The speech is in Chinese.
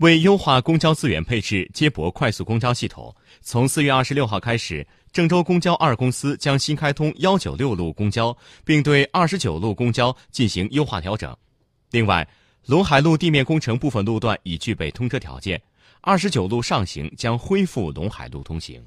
为优化公交资源配置接驳快速公交系统从四月二十六号开始郑州公交二公司将新开通幺九六路公交并对二十九路公交进行优化调整。另外陇海路地面工程部分路段已具备通车条件二十九路上行将恢复陇海路通行。